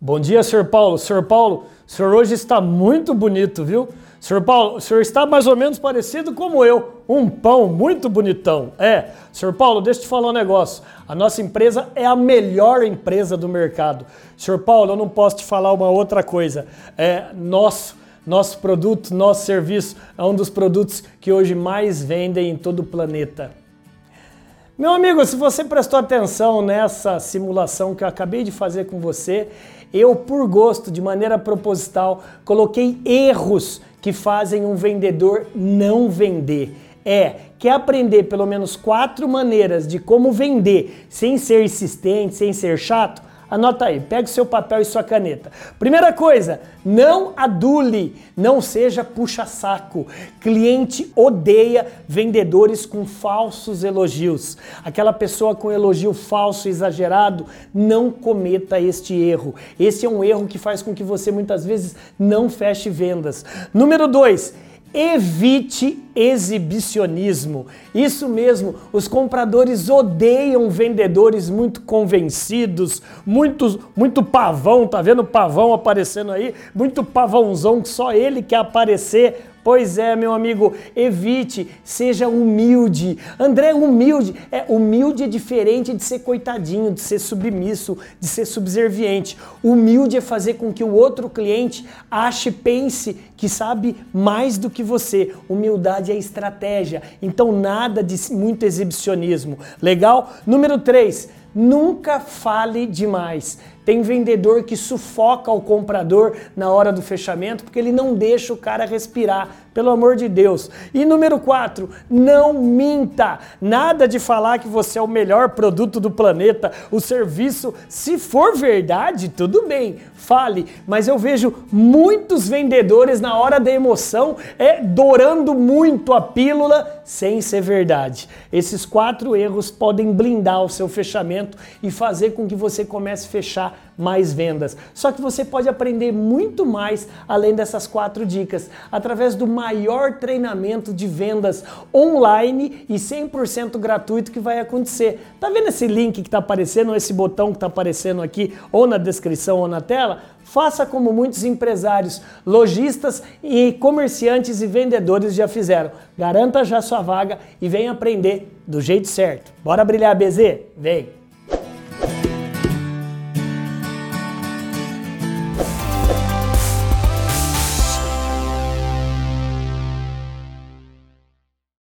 Bom dia, senhor Paulo. Senhor Paulo, o senhor hoje está muito bonito, viu? Senhor Paulo, o senhor está mais ou menos parecido como eu, um pão muito bonitão. É, senhor Paulo, deixa eu te falar um negócio. A nossa empresa é a melhor empresa do mercado. Senhor Paulo, eu não posso te falar uma outra coisa. É nosso, nosso produto, nosso serviço é um dos produtos que hoje mais vendem em todo o planeta. Meu amigo, se você prestou atenção nessa simulação que eu acabei de fazer com você, eu, por gosto, de maneira proposital, coloquei erros que fazem um vendedor não vender. É, quer aprender pelo menos quatro maneiras de como vender sem ser insistente, sem ser chato? Anota aí, pega o seu papel e sua caneta. Primeira coisa, não adule, não seja puxa-saco. Cliente odeia vendedores com falsos elogios. Aquela pessoa com elogio falso, exagerado, não cometa este erro. Esse é um erro que faz com que você muitas vezes não feche vendas. Número dois, Evite exibicionismo. Isso mesmo, os compradores odeiam vendedores muito convencidos, muito, muito pavão, tá vendo pavão aparecendo aí? Muito pavãozão que só ele quer aparecer Pois é, meu amigo, evite, seja humilde. André, humilde. É, humilde é diferente de ser coitadinho, de ser submisso, de ser subserviente. Humilde é fazer com que o outro cliente ache, pense que sabe mais do que você. Humildade é estratégia. Então, nada de muito exibicionismo. Legal? Número 3 Nunca fale demais. Tem vendedor que sufoca o comprador na hora do fechamento porque ele não deixa o cara respirar, pelo amor de Deus. E número 4, não minta. Nada de falar que você é o melhor produto do planeta, o serviço, se for verdade, tudo bem, fale, mas eu vejo muitos vendedores na hora da emoção é dourando muito a pílula sem ser verdade. Esses quatro erros podem blindar o seu fechamento e fazer com que você comece a fechar mais vendas. Só que você pode aprender muito mais além dessas quatro dicas através do maior treinamento de vendas online e 100% gratuito que vai acontecer. Tá vendo esse link que está aparecendo, esse botão que está aparecendo aqui ou na descrição ou na tela? Faça como muitos empresários, lojistas e comerciantes e vendedores já fizeram. Garanta já sua vaga e venha aprender do jeito certo. Bora brilhar, BZ? Vem!